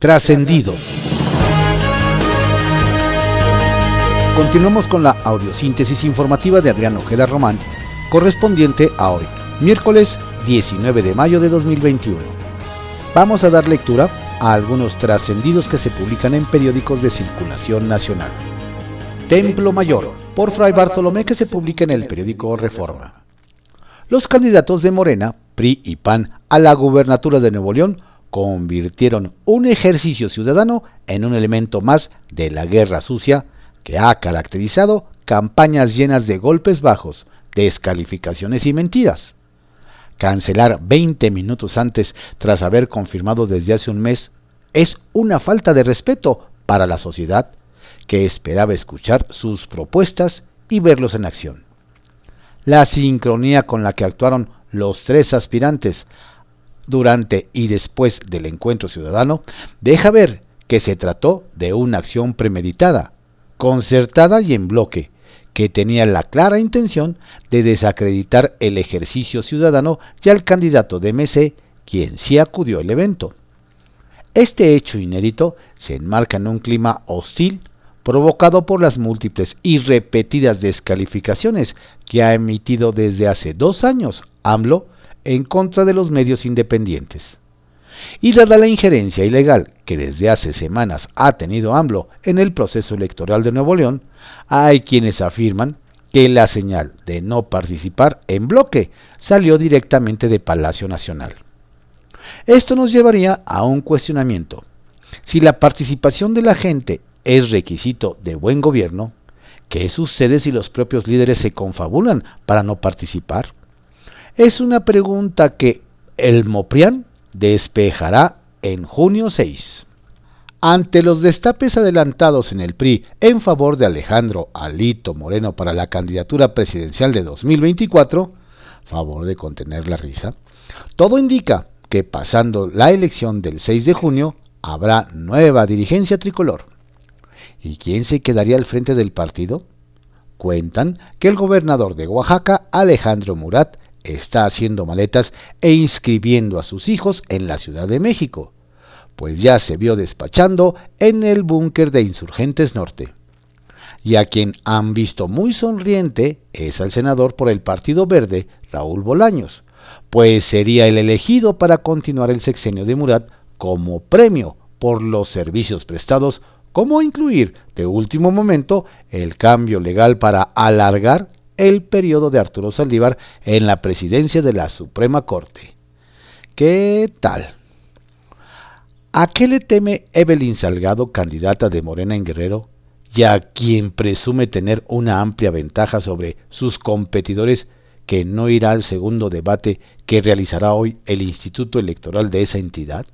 Trascendidos. Continuamos con la audiosíntesis informativa de Adrián Ojeda Román, correspondiente a hoy, miércoles 19 de mayo de 2021. Vamos a dar lectura a algunos trascendidos que se publican en periódicos de circulación nacional. Templo Mayor, por Fray Bartolomé, que se publica en el periódico Reforma. Los candidatos de Morena, PRI y PAN a la gubernatura de Nuevo León convirtieron un ejercicio ciudadano en un elemento más de la guerra sucia que ha caracterizado campañas llenas de golpes bajos, descalificaciones y mentiras. Cancelar 20 minutos antes tras haber confirmado desde hace un mes es una falta de respeto para la sociedad que esperaba escuchar sus propuestas y verlos en acción. La sincronía con la que actuaron los tres aspirantes durante y después del encuentro ciudadano deja ver que se trató de una acción premeditada, concertada y en bloque, que tenía la clara intención de desacreditar el ejercicio ciudadano y al candidato de MC, quien sí acudió al evento. Este hecho inédito se enmarca en un clima hostil provocado por las múltiples y repetidas descalificaciones que ha emitido desde hace dos años AMLO en contra de los medios independientes. Y dada la injerencia ilegal que desde hace semanas ha tenido AMLO en el proceso electoral de Nuevo León, hay quienes afirman que la señal de no participar en bloque salió directamente de Palacio Nacional. Esto nos llevaría a un cuestionamiento. Si la participación de la gente es requisito de buen gobierno, ¿qué sucede si los propios líderes se confabulan para no participar? Es una pregunta que el Moprián despejará en junio 6. Ante los destapes adelantados en el PRI en favor de Alejandro Alito Moreno para la candidatura presidencial de 2024, favor de contener la risa, todo indica que pasando la elección del 6 de junio habrá nueva dirigencia tricolor. ¿Y quién se quedaría al frente del partido? Cuentan que el gobernador de Oaxaca, Alejandro Murat, está haciendo maletas e inscribiendo a sus hijos en la Ciudad de México, pues ya se vio despachando en el búnker de Insurgentes Norte. Y a quien han visto muy sonriente es al senador por el Partido Verde, Raúl Bolaños, pues sería el elegido para continuar el sexenio de Murat como premio por los servicios prestados, como incluir de último momento el cambio legal para alargar el periodo de Arturo Saldívar en la presidencia de la Suprema Corte. ¿Qué tal? ¿A qué le teme Evelyn Salgado, candidata de Morena en Guerrero, y a quien presume tener una amplia ventaja sobre sus competidores que no irá al segundo debate que realizará hoy el Instituto Electoral de esa entidad?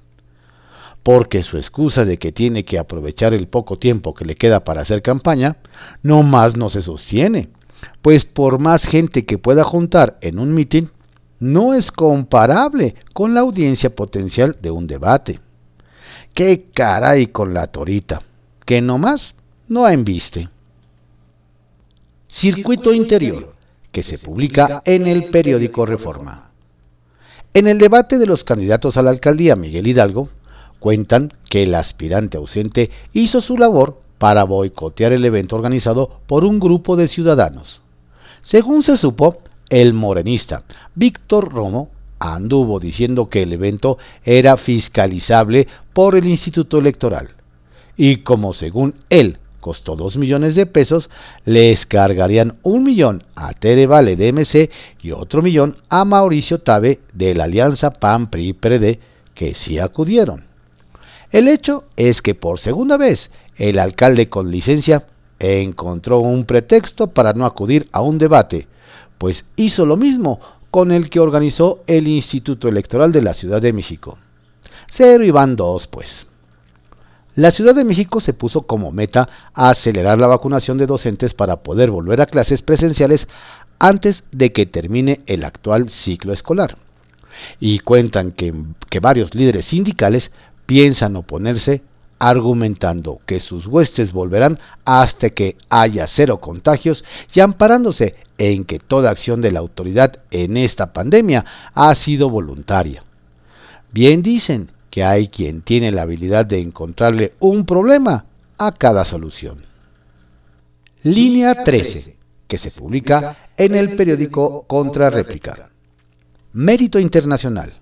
Porque su excusa de que tiene que aprovechar el poco tiempo que le queda para hacer campaña, no más no se sostiene pues por más gente que pueda juntar en un mitin, no es comparable con la audiencia potencial de un debate. ¡Qué caray con la torita! Que nomás no embiste. Circuito Interior, que se publica en el periódico Reforma. En el debate de los candidatos a la alcaldía Miguel Hidalgo, cuentan que el aspirante ausente hizo su labor para boicotear el evento organizado por un grupo de ciudadanos. Según se supo, el morenista Víctor Romo anduvo diciendo que el evento era fiscalizable por el Instituto Electoral y como según él costó dos millones de pesos, les cargarían un millón a Tere Vale de MC y otro millón a Mauricio Tabe de la Alianza PAN-PRI-PRD que sí acudieron. El hecho es que por segunda vez el alcalde con licencia encontró un pretexto para no acudir a un debate, pues hizo lo mismo con el que organizó el Instituto Electoral de la Ciudad de México. Cero y van dos, pues. La Ciudad de México se puso como meta acelerar la vacunación de docentes para poder volver a clases presenciales antes de que termine el actual ciclo escolar. Y cuentan que, que varios líderes sindicales piensan oponerse argumentando que sus huestes volverán hasta que haya cero contagios y amparándose en que toda acción de la autoridad en esta pandemia ha sido voluntaria. Bien dicen que hay quien tiene la habilidad de encontrarle un problema a cada solución. Línea 13, que se publica en el periódico Contrarréplica. Mérito Internacional.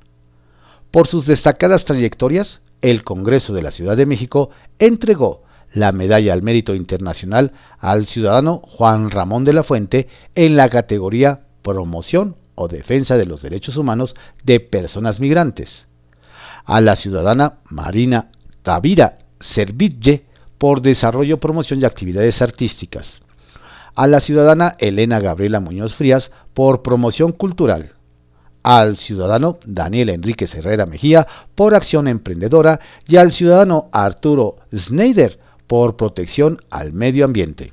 Por sus destacadas trayectorias, el Congreso de la Ciudad de México entregó la Medalla al Mérito Internacional al ciudadano Juan Ramón de la Fuente en la categoría Promoción o Defensa de los Derechos Humanos de Personas Migrantes, a la ciudadana Marina Tavira Serville por Desarrollo, Promoción y Actividades Artísticas, a la ciudadana Elena Gabriela Muñoz Frías por Promoción Cultural, al ciudadano Daniel Enrique Herrera Mejía por Acción Emprendedora y al ciudadano Arturo Schneider por Protección al Medio Ambiente.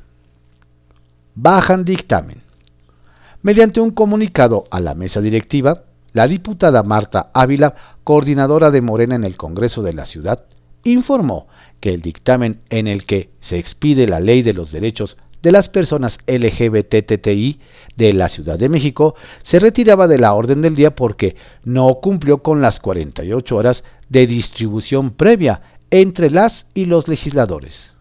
Bajan dictamen. Mediante un comunicado a la mesa directiva, la diputada Marta Ávila, coordinadora de Morena en el Congreso de la Ciudad, informó que el dictamen en el que se expide la Ley de los Derechos de las Personas LGBTTI de la Ciudad de México se retiraba de la orden del día porque no cumplió con las 48 horas de distribución previa entre las y los legisladores.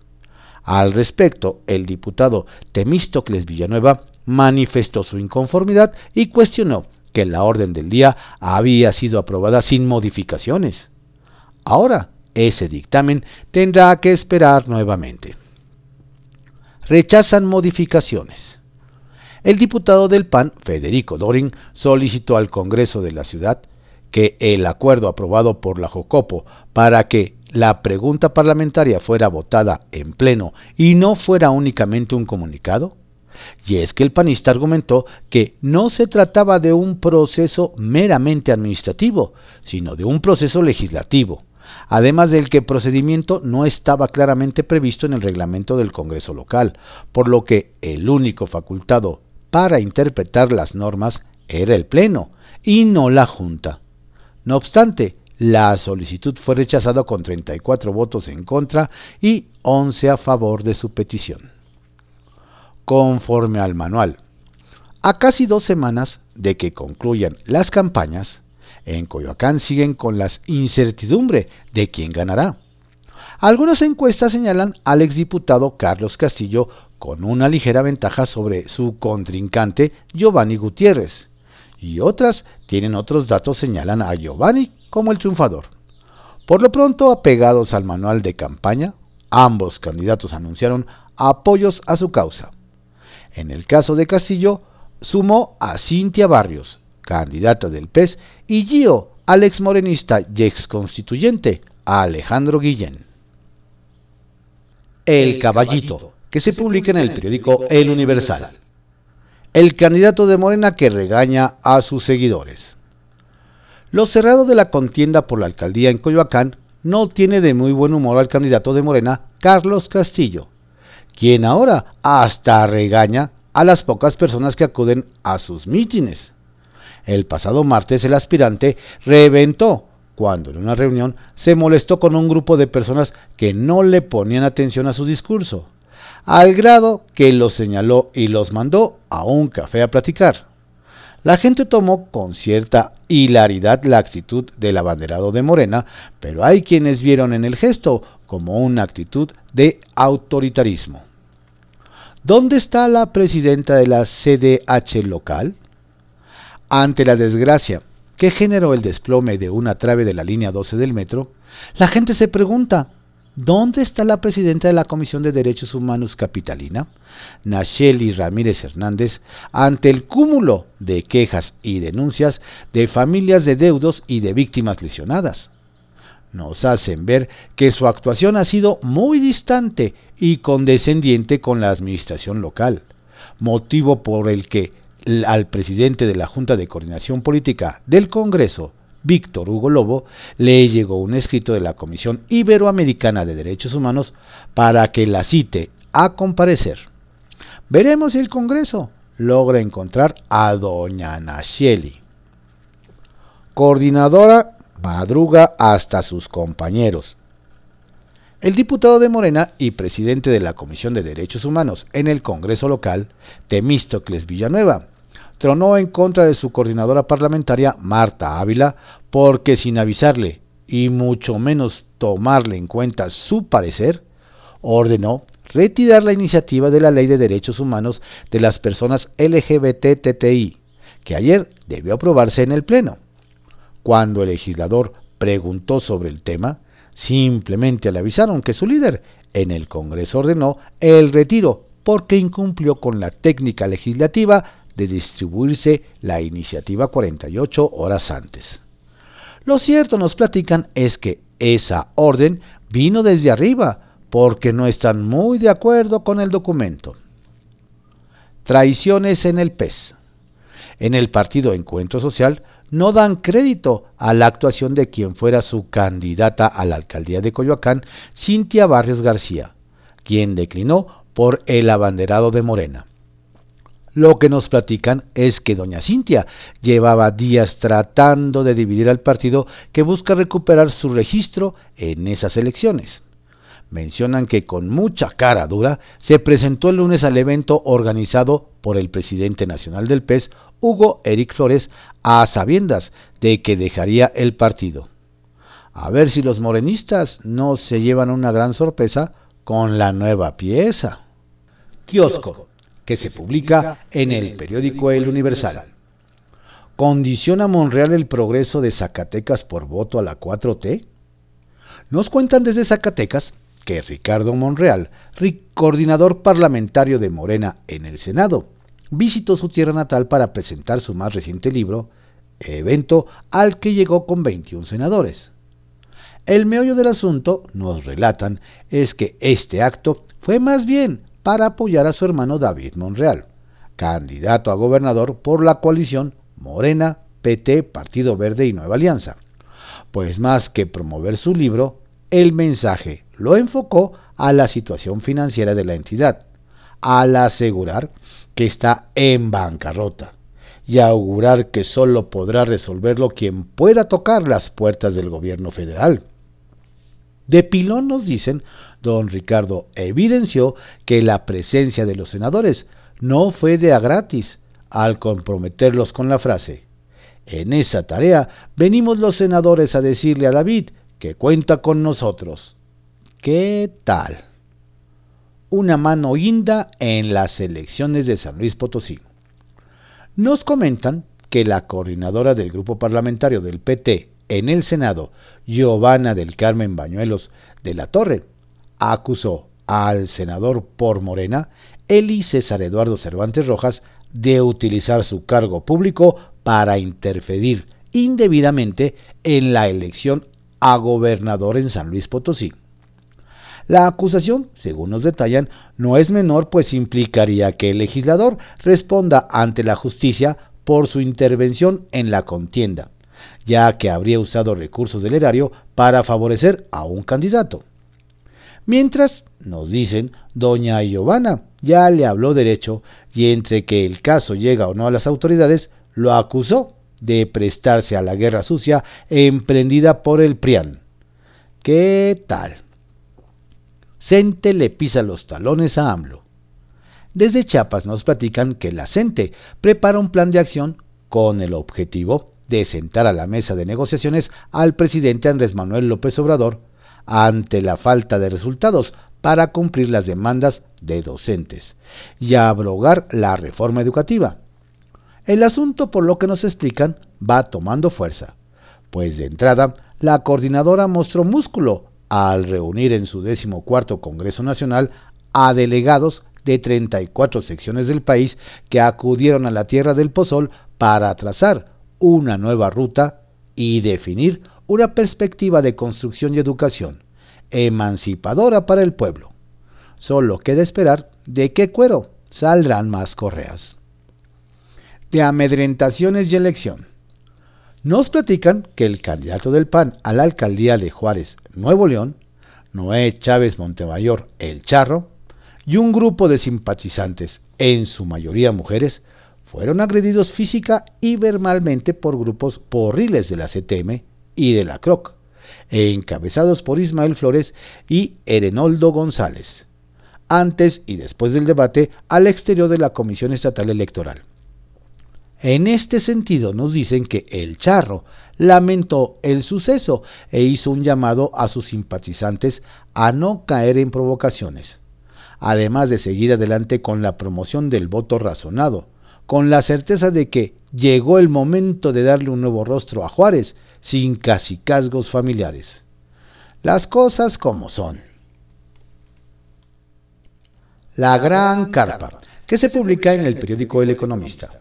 Al respecto, el diputado Temístocles Villanueva manifestó su inconformidad y cuestionó que la orden del día había sido aprobada sin modificaciones. Ahora, ese dictamen tendrá que esperar nuevamente. Rechazan modificaciones. El diputado del PAN, Federico Dorin, solicitó al Congreso de la ciudad que el acuerdo aprobado por la Jocopo para que la pregunta parlamentaria fuera votada en pleno y no fuera únicamente un comunicado? Y es que el panista argumentó que no se trataba de un proceso meramente administrativo, sino de un proceso legislativo, además del que el procedimiento no estaba claramente previsto en el reglamento del Congreso local, por lo que el único facultado para interpretar las normas era el Pleno y no la Junta. No obstante, la solicitud fue rechazada con 34 votos en contra y 11 a favor de su petición. Conforme al manual, a casi dos semanas de que concluyan las campañas, en Coyoacán siguen con la incertidumbre de quién ganará. Algunas encuestas señalan al exdiputado Carlos Castillo con una ligera ventaja sobre su contrincante Giovanni Gutiérrez, y otras tienen otros datos señalan a Giovanni como el triunfador. Por lo pronto, apegados al manual de campaña, ambos candidatos anunciaron apoyos a su causa. En el caso de Castillo, sumó a Cintia Barrios, candidata del PES, y Gio, al ex morenista y ex constituyente, a Alejandro Guillén. El Caballito, que se publica en el periódico El Universal. El candidato de Morena que regaña a sus seguidores. Lo cerrado de la contienda por la alcaldía en Coyoacán no tiene de muy buen humor al candidato de Morena, Carlos Castillo, quien ahora hasta regaña a las pocas personas que acuden a sus mítines. El pasado martes el aspirante reventó cuando en una reunión se molestó con un grupo de personas que no le ponían atención a su discurso, al grado que los señaló y los mandó a un café a platicar. La gente tomó con cierta hilaridad la actitud del abanderado de Morena, pero hay quienes vieron en el gesto como una actitud de autoritarismo. ¿Dónde está la presidenta de la CDH local? Ante la desgracia que generó el desplome de una trave de la línea 12 del metro, la gente se pregunta, ¿Dónde está la presidenta de la Comisión de Derechos Humanos Capitalina, Nacheli Ramírez Hernández, ante el cúmulo de quejas y denuncias de familias de deudos y de víctimas lesionadas? Nos hacen ver que su actuación ha sido muy distante y condescendiente con la administración local, motivo por el que al presidente de la Junta de Coordinación Política del Congreso, Víctor Hugo Lobo, le llegó un escrito de la Comisión Iberoamericana de Derechos Humanos para que la cite a comparecer. Veremos si el Congreso logra encontrar a doña Nacheli. Coordinadora madruga hasta sus compañeros. El diputado de Morena y presidente de la Comisión de Derechos Humanos en el Congreso local, Temístocles Villanueva, tronó en contra de su coordinadora parlamentaria, Marta Ávila, porque sin avisarle y mucho menos tomarle en cuenta su parecer, ordenó retirar la iniciativa de la Ley de Derechos Humanos de las Personas LGBTTI, que ayer debió aprobarse en el Pleno. Cuando el legislador preguntó sobre el tema, simplemente le avisaron que su líder en el Congreso ordenó el retiro porque incumplió con la técnica legislativa de distribuirse la iniciativa 48 horas antes. Lo cierto, nos platican, es que esa orden vino desde arriba, porque no están muy de acuerdo con el documento. Traiciones en el PES. En el partido Encuentro Social no dan crédito a la actuación de quien fuera su candidata a la alcaldía de Coyoacán, Cintia Barrios García, quien declinó por el abanderado de Morena. Lo que nos platican es que doña Cintia llevaba días tratando de dividir al partido que busca recuperar su registro en esas elecciones. Mencionan que con mucha cara dura se presentó el lunes al evento organizado por el presidente nacional del PES, Hugo Eric Flores, a sabiendas de que dejaría el partido. A ver si los morenistas no se llevan una gran sorpresa con la nueva pieza. Kiosco que se publica en el periódico El Universal. ¿Condiciona Monreal el progreso de Zacatecas por voto a la 4T? Nos cuentan desde Zacatecas que Ricardo Monreal, coordinador parlamentario de Morena en el Senado, visitó su tierra natal para presentar su más reciente libro, evento al que llegó con 21 senadores. El meollo del asunto, nos relatan, es que este acto fue más bien para apoyar a su hermano David Monreal, candidato a gobernador por la coalición Morena, PT, Partido Verde y Nueva Alianza. Pues más que promover su libro, el mensaje lo enfocó a la situación financiera de la entidad, al asegurar que está en bancarrota y augurar que solo podrá resolverlo quien pueda tocar las puertas del gobierno federal. De pilón nos dicen don Ricardo evidenció que la presencia de los senadores no fue de a gratis al comprometerlos con la frase. En esa tarea venimos los senadores a decirle a David que cuenta con nosotros. ¿Qué tal? Una mano guinda en las elecciones de San Luis Potosí. Nos comentan que la coordinadora del grupo parlamentario del PT en el Senado, Giovanna del Carmen Bañuelos de la Torre, acusó al senador por Morena, Eli César Eduardo Cervantes Rojas, de utilizar su cargo público para interferir indebidamente en la elección a gobernador en San Luis Potosí. La acusación, según nos detallan, no es menor, pues implicaría que el legislador responda ante la justicia por su intervención en la contienda, ya que habría usado recursos del erario para favorecer a un candidato. Mientras, nos dicen, doña Giovanna ya le habló derecho y entre que el caso llega o no a las autoridades, lo acusó de prestarse a la guerra sucia emprendida por el PRIAN. ¿Qué tal? CENTE le pisa los talones a AMLO. Desde Chiapas nos platican que la CENTE prepara un plan de acción con el objetivo de sentar a la mesa de negociaciones al presidente Andrés Manuel López Obrador ante la falta de resultados para cumplir las demandas de docentes y abrogar la reforma educativa. El asunto, por lo que nos explican, va tomando fuerza, pues de entrada la coordinadora mostró músculo al reunir en su decimocuarto Congreso Nacional a delegados de 34 secciones del país que acudieron a la Tierra del Pozol para trazar una nueva ruta y definir una perspectiva de construcción y educación emancipadora para el pueblo. Solo queda esperar de qué cuero saldrán más correas. De amedrentaciones y elección. Nos platican que el candidato del PAN a la alcaldía de Juárez, Nuevo León, Noé Chávez Montemayor, El Charro, y un grupo de simpatizantes, en su mayoría mujeres, fueron agredidos física y verbalmente por grupos porriles de la CTM y de la CROC, encabezados por Ismael Flores y Erenoldo González, antes y después del debate al exterior de la Comisión Estatal Electoral. En este sentido nos dicen que el charro lamentó el suceso e hizo un llamado a sus simpatizantes a no caer en provocaciones, además de seguir adelante con la promoción del voto razonado, con la certeza de que llegó el momento de darle un nuevo rostro a Juárez sin casicazgos familiares. Las cosas como son. La Gran Carpa, que se publica en el periódico El Economista.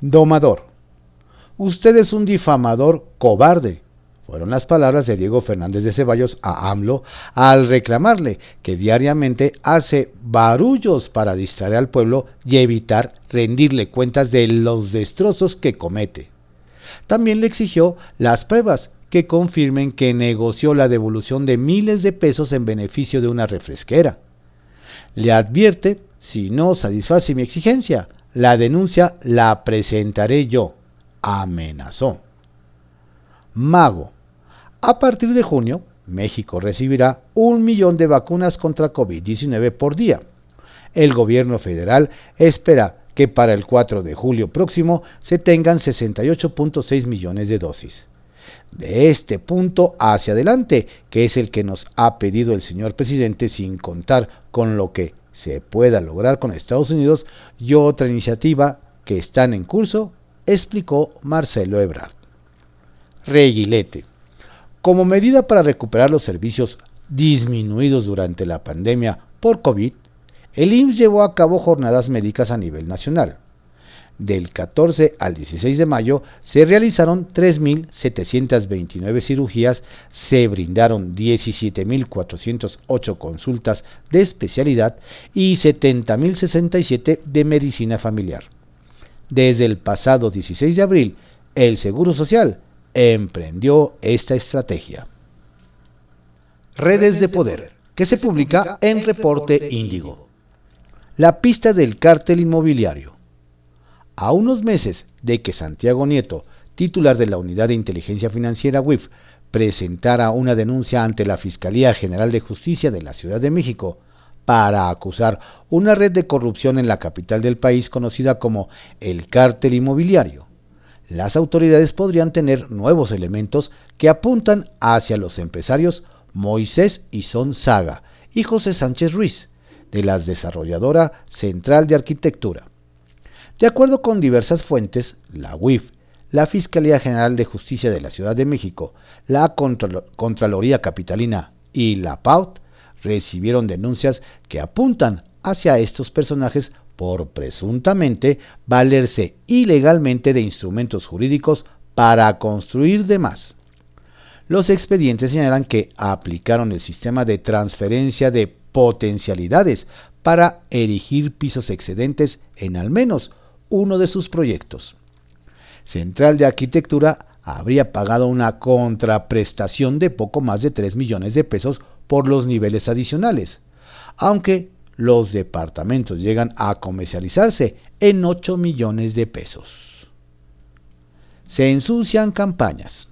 Domador. Usted es un difamador cobarde. Fueron las palabras de Diego Fernández de Ceballos a AMLO al reclamarle que diariamente hace barullos para distraer al pueblo y evitar rendirle cuentas de los destrozos que comete. También le exigió las pruebas que confirmen que negoció la devolución de miles de pesos en beneficio de una refresquera. Le advierte, si no satisface mi exigencia, la denuncia la presentaré yo, amenazó. Mago. A partir de junio, México recibirá un millón de vacunas contra COVID-19 por día. El gobierno federal espera que para el 4 de julio próximo se tengan 68.6 millones de dosis. De este punto hacia adelante, que es el que nos ha pedido el señor presidente sin contar con lo que se pueda lograr con Estados Unidos y otra iniciativa que están en curso, explicó Marcelo Ebrard. Reguilete. Como medida para recuperar los servicios disminuidos durante la pandemia por COVID, el IMSS llevó a cabo jornadas médicas a nivel nacional. Del 14 al 16 de mayo se realizaron 3.729 cirugías, se brindaron 17.408 consultas de especialidad y 70.067 de medicina familiar. Desde el pasado 16 de abril, el Seguro Social emprendió esta estrategia. Redes de Poder, que se publica en Reporte Índigo. La pista del cártel inmobiliario. A unos meses de que Santiago Nieto, titular de la Unidad de Inteligencia Financiera WIF, presentara una denuncia ante la Fiscalía General de Justicia de la Ciudad de México para acusar una red de corrupción en la capital del país conocida como el cártel inmobiliario. Las autoridades podrían tener nuevos elementos que apuntan hacia los empresarios Moisés y Son Saga y José Sánchez Ruiz, de la desarrolladora Central de Arquitectura. De acuerdo con diversas fuentes, la UIF, la Fiscalía General de Justicia de la Ciudad de México, la Contraloría Capitalina y la PAUT recibieron denuncias que apuntan hacia estos personajes por presuntamente valerse ilegalmente de instrumentos jurídicos para construir demás. Los expedientes señalan que aplicaron el sistema de transferencia de potencialidades para erigir pisos excedentes en al menos uno de sus proyectos. Central de Arquitectura habría pagado una contraprestación de poco más de 3 millones de pesos por los niveles adicionales, aunque los departamentos llegan a comercializarse en 8 millones de pesos. Se ensucian campañas.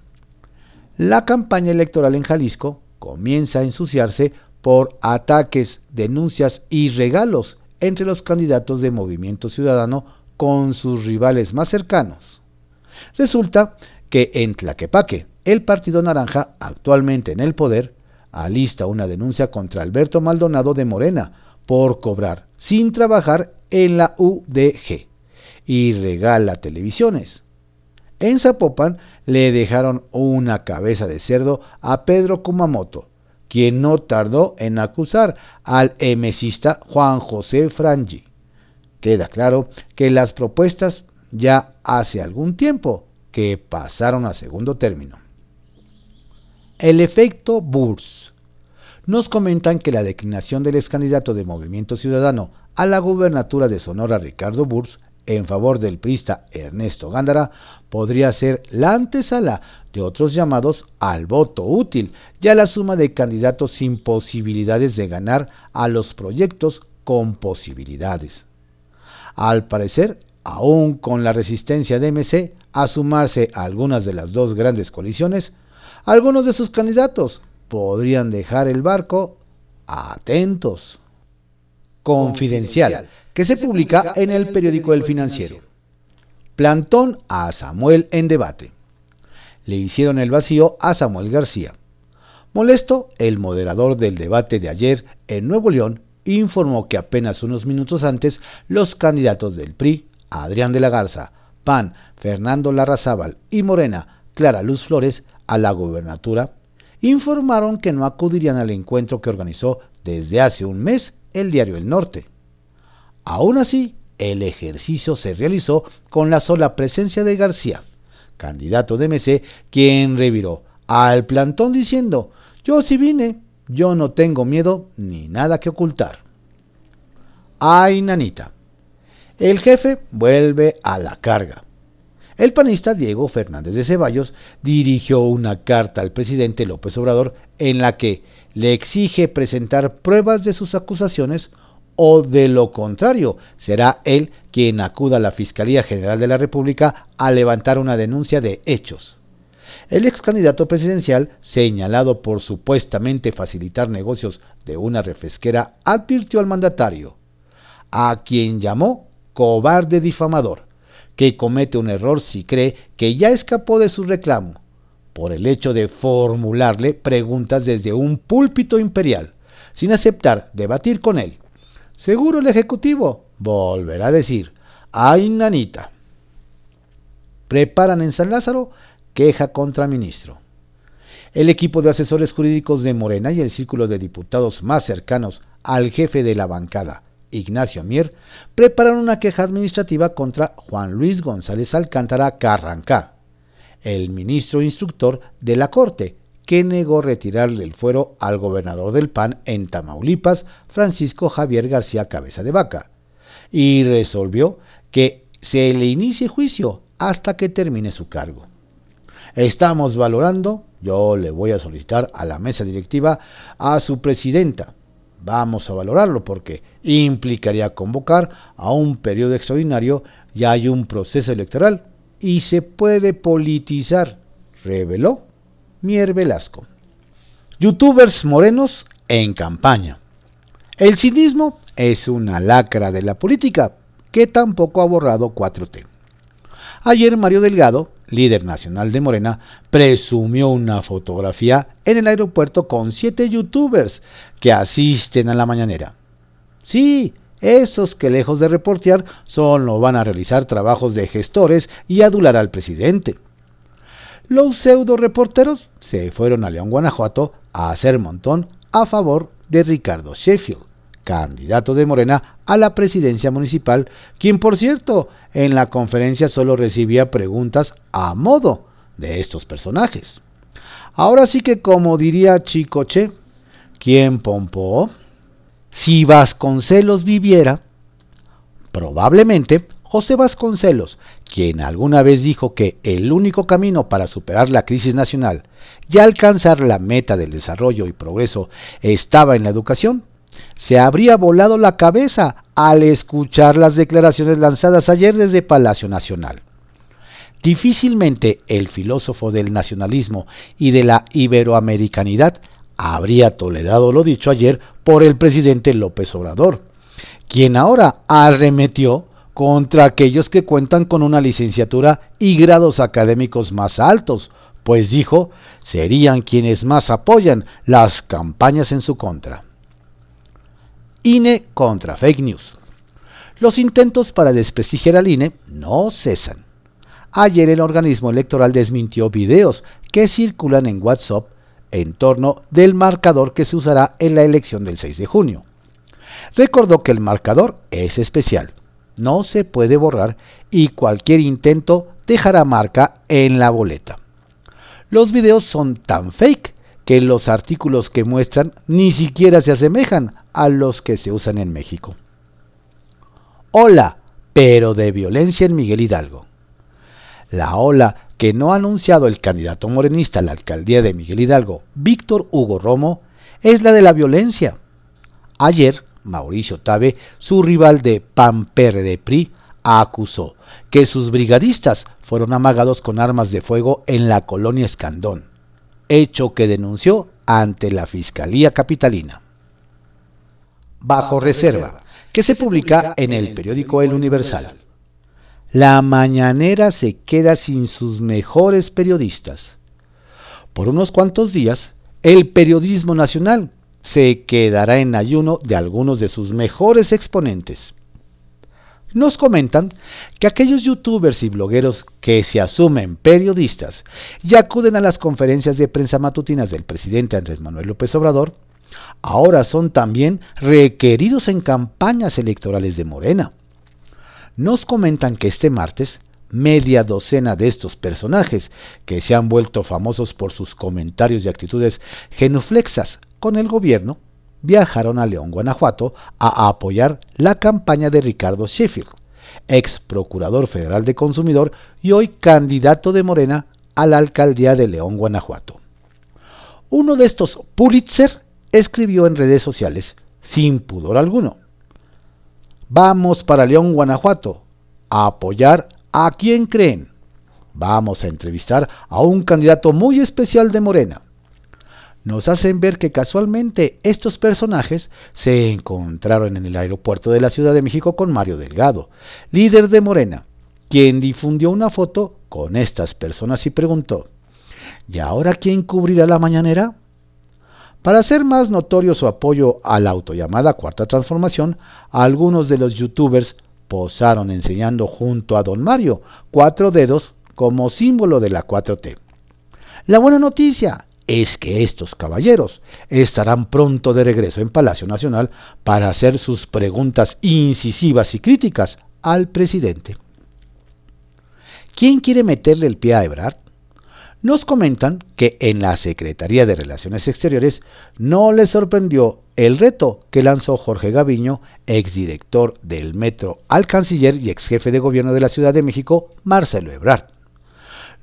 La campaña electoral en Jalisco comienza a ensuciarse por ataques, denuncias y regalos entre los candidatos de Movimiento Ciudadano con sus rivales más cercanos. Resulta que en Tlaquepaque, el Partido Naranja, actualmente en el poder, alista una denuncia contra Alberto Maldonado de Morena por cobrar sin trabajar en la UDG y regala televisiones. En Zapopan le dejaron una cabeza de cerdo a Pedro Kumamoto, quien no tardó en acusar al emesista Juan José Frangi. Queda claro que las propuestas ya hace algún tiempo que pasaron a segundo término. El efecto Burs. Nos comentan que la declinación del ex candidato de Movimiento Ciudadano a la gubernatura de Sonora, Ricardo Burs, en favor del prista Ernesto Gándara, podría ser la antesala de otros llamados al voto útil y a la suma de candidatos sin posibilidades de ganar a los proyectos con posibilidades. Al parecer, aún con la resistencia de MC a sumarse a algunas de las dos grandes coaliciones, algunos de sus candidatos podrían dejar el barco atentos. Confidencial, que se publica en el periódico El Financiero. Plantón a Samuel en debate. le hicieron el vacío a Samuel García. Molesto, el moderador del debate de ayer en Nuevo León informó que apenas unos minutos antes los candidatos del PRI, Adrián de la Garza, PAN, Fernando Larrazábal y Morena, Clara Luz Flores, a la gobernatura, informaron que no acudirían al encuentro que organizó desde hace un mes el diario El Norte. Aún así, el ejercicio se realizó con la sola presencia de García, candidato de MC, quien reviró al plantón diciendo, yo sí vine, yo no tengo miedo ni nada que ocultar. Ay, nanita. El jefe vuelve a la carga. El panista Diego Fernández de Ceballos dirigió una carta al presidente López Obrador en la que le exige presentar pruebas de sus acusaciones o de lo contrario, será él quien acuda a la Fiscalía General de la República a levantar una denuncia de hechos. El ex candidato presidencial, señalado por supuestamente facilitar negocios de una refresquera, advirtió al mandatario, a quien llamó cobarde difamador, que comete un error si cree que ya escapó de su reclamo, por el hecho de formularle preguntas desde un púlpito imperial, sin aceptar debatir con él. Seguro el Ejecutivo volverá a decir, ay nanita. Preparan en San Lázaro queja contra ministro. El equipo de asesores jurídicos de Morena y el círculo de diputados más cercanos al jefe de la bancada, Ignacio Mier, prepararon una queja administrativa contra Juan Luis González Alcántara Carrancá, el ministro instructor de la Corte, que negó retirarle el fuero al gobernador del PAN en Tamaulipas, Francisco Javier García Cabeza de Vaca, y resolvió que se le inicie juicio hasta que termine su cargo. Estamos valorando, yo le voy a solicitar a la mesa directiva, a su presidenta, vamos a valorarlo porque implicaría convocar a un periodo extraordinario, ya hay un proceso electoral y se puede politizar, reveló Mier Velasco. Youtubers morenos en campaña. El cinismo es una lacra de la política que tampoco ha borrado 4T. Ayer Mario Delgado, líder nacional de Morena, presumió una fotografía en el aeropuerto con siete youtubers que asisten a la mañanera. Sí, esos que lejos de reportear solo van a realizar trabajos de gestores y adular al presidente los pseudo reporteros se fueron a León, Guanajuato, a hacer montón a favor de Ricardo Sheffield, candidato de Morena a la presidencia municipal, quien por cierto en la conferencia solo recibía preguntas a modo de estos personajes. Ahora sí que como diría Chicoche, ¿quién pompó? Si Vasconcelos viviera, probablemente José Vasconcelos, quien alguna vez dijo que el único camino para superar la crisis nacional y alcanzar la meta del desarrollo y progreso estaba en la educación, se habría volado la cabeza al escuchar las declaraciones lanzadas ayer desde Palacio Nacional. Difícilmente el filósofo del nacionalismo y de la iberoamericanidad habría tolerado lo dicho ayer por el presidente López Obrador, quien ahora arremetió contra aquellos que cuentan con una licenciatura y grados académicos más altos, pues dijo, serían quienes más apoyan las campañas en su contra. INE contra fake news. Los intentos para desprestigiar al INE no cesan. Ayer el organismo electoral desmintió videos que circulan en WhatsApp en torno del marcador que se usará en la elección del 6 de junio. Recordó que el marcador es especial, no se puede borrar y cualquier intento dejará marca en la boleta. Los videos son tan fake que los artículos que muestran ni siquiera se asemejan a los que se usan en México. Ola, pero de violencia en Miguel Hidalgo. La ola que no ha anunciado el candidato morenista a la alcaldía de Miguel Hidalgo, Víctor Hugo Romo, es la de la violencia. Ayer, Mauricio Tabe, su rival de PAN-PRD PRI, acusó que sus brigadistas fueron amagados con armas de fuego en la colonia Escandón, hecho que denunció ante la Fiscalía Capitalina. Bajo reserva, que se publica en el periódico El Universal. La mañanera se queda sin sus mejores periodistas. Por unos cuantos días, el periodismo nacional se quedará en ayuno de algunos de sus mejores exponentes. Nos comentan que aquellos youtubers y blogueros que se asumen periodistas y acuden a las conferencias de prensa matutinas del presidente Andrés Manuel López Obrador, ahora son también requeridos en campañas electorales de Morena. Nos comentan que este martes media docena de estos personajes, que se han vuelto famosos por sus comentarios y actitudes genuflexas con el gobierno, viajaron a León, Guanajuato, a apoyar la campaña de Ricardo Sheffield, ex procurador federal de consumidor y hoy candidato de Morena a la alcaldía de León, Guanajuato. Uno de estos Pulitzer escribió en redes sociales, sin pudor alguno, Vamos para León, Guanajuato, a apoyar a quién creen. Vamos a entrevistar a un candidato muy especial de Morena nos hacen ver que casualmente estos personajes se encontraron en el aeropuerto de la Ciudad de México con Mario Delgado, líder de Morena, quien difundió una foto con estas personas y preguntó, ¿y ahora quién cubrirá la mañanera? Para hacer más notorio su apoyo a la autollamada Cuarta Transformación, algunos de los youtubers posaron enseñando junto a don Mario cuatro dedos como símbolo de la 4T. La buena noticia es que estos caballeros estarán pronto de regreso en Palacio Nacional para hacer sus preguntas incisivas y críticas al presidente. ¿Quién quiere meterle el pie a Ebrard? Nos comentan que en la Secretaría de Relaciones Exteriores no les sorprendió el reto que lanzó Jorge Gaviño, exdirector del Metro, al canciller y ex jefe de gobierno de la Ciudad de México, Marcelo Ebrard.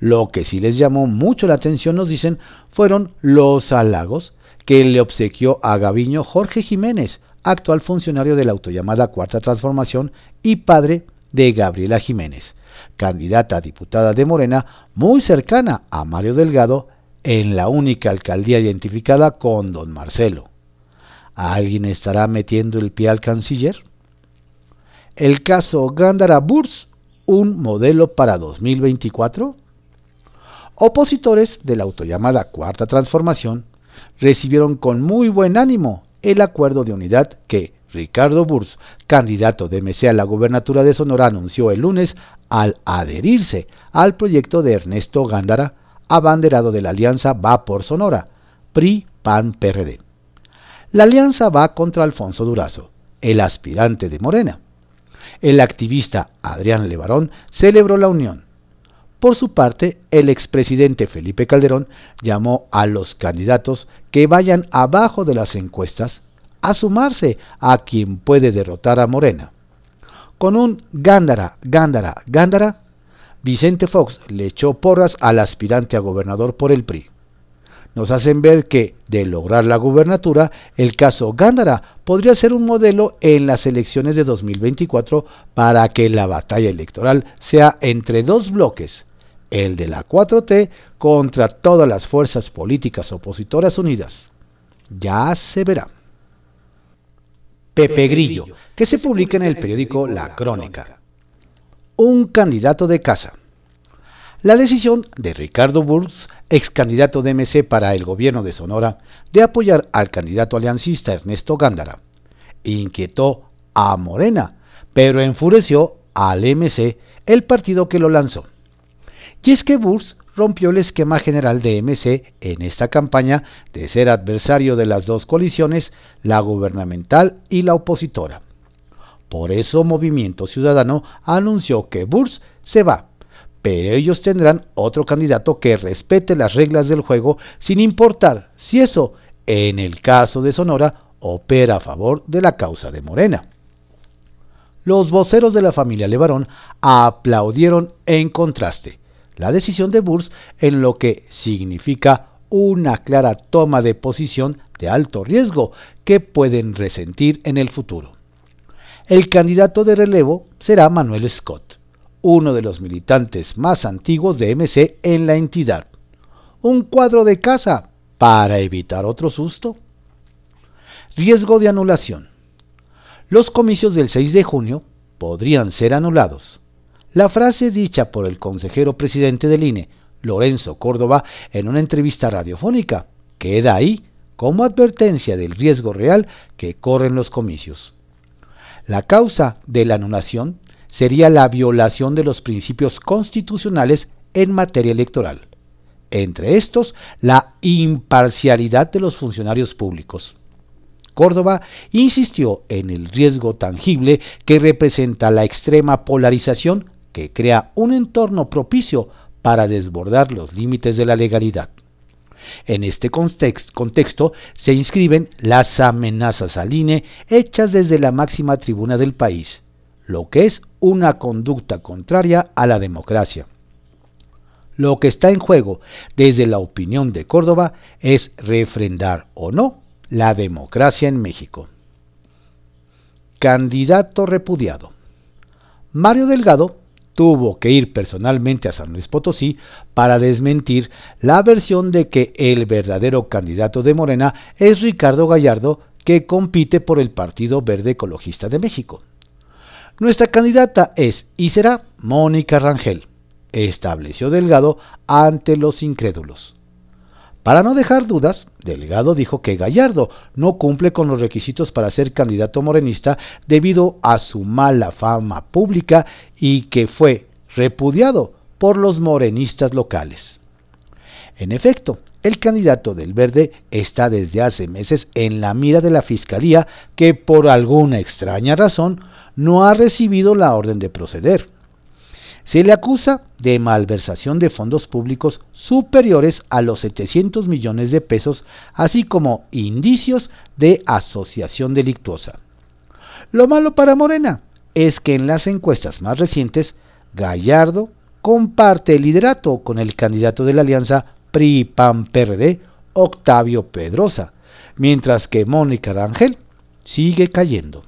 Lo que sí les llamó mucho la atención, nos dicen, fueron los halagos que le obsequió a Gaviño Jorge Jiménez, actual funcionario de la autollamada Cuarta Transformación y padre de Gabriela Jiménez, candidata a diputada de Morena muy cercana a Mario Delgado en la única alcaldía identificada con don Marcelo. ¿Alguien estará metiendo el pie al canciller? El caso Gándara Burs, un modelo para 2024? Opositores de la autollamada Cuarta Transformación recibieron con muy buen ánimo el acuerdo de unidad que Ricardo Burs, candidato de MC a la gubernatura de Sonora, anunció el lunes al adherirse al proyecto de Ernesto Gándara, abanderado de la alianza Va por Sonora, PRI-PAN-PRD. La alianza va contra Alfonso Durazo, el aspirante de Morena. El activista Adrián Levarón celebró la unión por su parte, el expresidente Felipe Calderón llamó a los candidatos que vayan abajo de las encuestas a sumarse a quien puede derrotar a Morena. Con un Gándara, Gándara, Gándara, Vicente Fox le echó porras al aspirante a gobernador por el PRI. Nos hacen ver que, de lograr la gubernatura, el caso Gándara podría ser un modelo en las elecciones de 2024 para que la batalla electoral sea entre dos bloques, el de la 4T contra todas las fuerzas políticas opositoras unidas. Ya se verá. Pepe Grillo, que se publica en el periódico La Crónica. Un candidato de casa. La decisión de Ricardo Burns, ex candidato de MC para el gobierno de Sonora, de apoyar al candidato aliancista Ernesto Gándara, inquietó a Morena, pero enfureció al MC, el partido que lo lanzó. Y es que Burs rompió el esquema general de MC en esta campaña de ser adversario de las dos coaliciones, la gubernamental y la opositora. Por eso Movimiento Ciudadano anunció que Burs se va, pero ellos tendrán otro candidato que respete las reglas del juego sin importar si eso, en el caso de Sonora, opera a favor de la causa de Morena. Los voceros de la familia Levarón aplaudieron en contraste la decisión de Burs en lo que significa una clara toma de posición de alto riesgo que pueden resentir en el futuro. El candidato de relevo será Manuel Scott, uno de los militantes más antiguos de MC en la entidad. Un cuadro de casa para evitar otro susto. Riesgo de anulación. Los comicios del 6 de junio podrían ser anulados. La frase dicha por el consejero presidente del INE, Lorenzo Córdoba en una entrevista radiofónica. Queda ahí como advertencia del riesgo real que corren los comicios. La causa de la anulación sería la violación de los principios constitucionales en materia electoral, entre estos la imparcialidad de los funcionarios públicos. Córdoba insistió en el riesgo tangible que representa la extrema polarización que crea un entorno propicio para desbordar los límites de la legalidad. En este contexto se inscriben las amenazas al INE hechas desde la máxima tribuna del país, lo que es una conducta contraria a la democracia. Lo que está en juego desde la opinión de Córdoba es refrendar o no la democracia en México. Candidato repudiado. Mario Delgado tuvo que ir personalmente a San Luis Potosí para desmentir la versión de que el verdadero candidato de Morena es Ricardo Gallardo, que compite por el Partido Verde Ecologista de México. Nuestra candidata es y será Mónica Rangel, estableció Delgado ante los incrédulos. Para no dejar dudas, Delgado dijo que Gallardo no cumple con los requisitos para ser candidato morenista debido a su mala fama pública y que fue repudiado por los morenistas locales. En efecto, el candidato del Verde está desde hace meses en la mira de la Fiscalía que por alguna extraña razón no ha recibido la orden de proceder. Se le acusa de malversación de fondos públicos superiores a los 700 millones de pesos, así como indicios de asociación delictuosa. Lo malo para Morena es que en las encuestas más recientes, Gallardo comparte el liderato con el candidato de la alianza PRI-PAN-PRD, Octavio Pedrosa, mientras que Mónica Rangel sigue cayendo.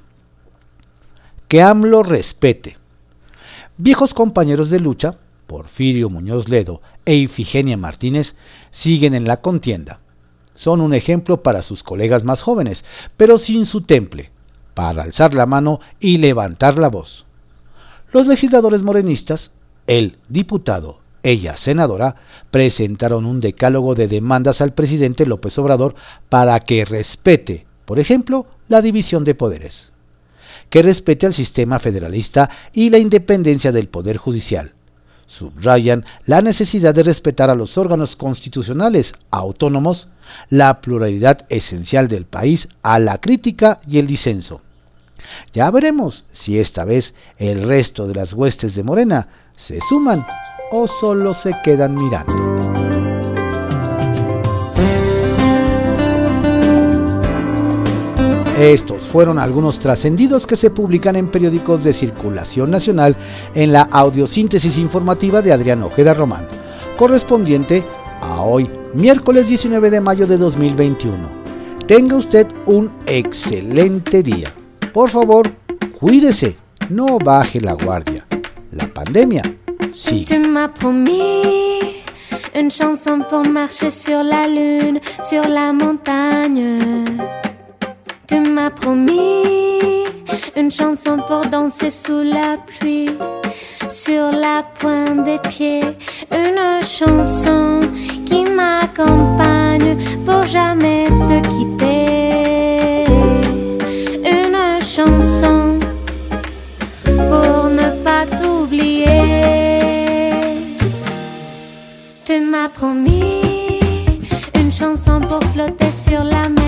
Que AMLO respete Viejos compañeros de lucha, Porfirio Muñoz Ledo e Ifigenia Martínez, siguen en la contienda. Son un ejemplo para sus colegas más jóvenes, pero sin su temple, para alzar la mano y levantar la voz. Los legisladores morenistas, el diputado, ella senadora, presentaron un decálogo de demandas al presidente López Obrador para que respete, por ejemplo, la división de poderes que respete al sistema federalista y la independencia del Poder Judicial. Subrayan la necesidad de respetar a los órganos constitucionales autónomos, la pluralidad esencial del país, a la crítica y el disenso. Ya veremos si esta vez el resto de las huestes de Morena se suman o solo se quedan mirando. Estos fueron algunos trascendidos que se publican en periódicos de circulación nacional en la audiosíntesis informativa de Adrián Ojeda Román, correspondiente a hoy, miércoles 19 de mayo de 2021. Tenga usted un excelente día. Por favor, cuídese, no baje la guardia. La pandemia marcher sur la sur la. Tu m'as promis une chanson pour danser sous la pluie, sur la pointe des pieds, une chanson qui m'accompagne pour jamais te quitter. Une chanson pour ne pas t'oublier. Tu m'as promis une chanson pour flotter sur la mer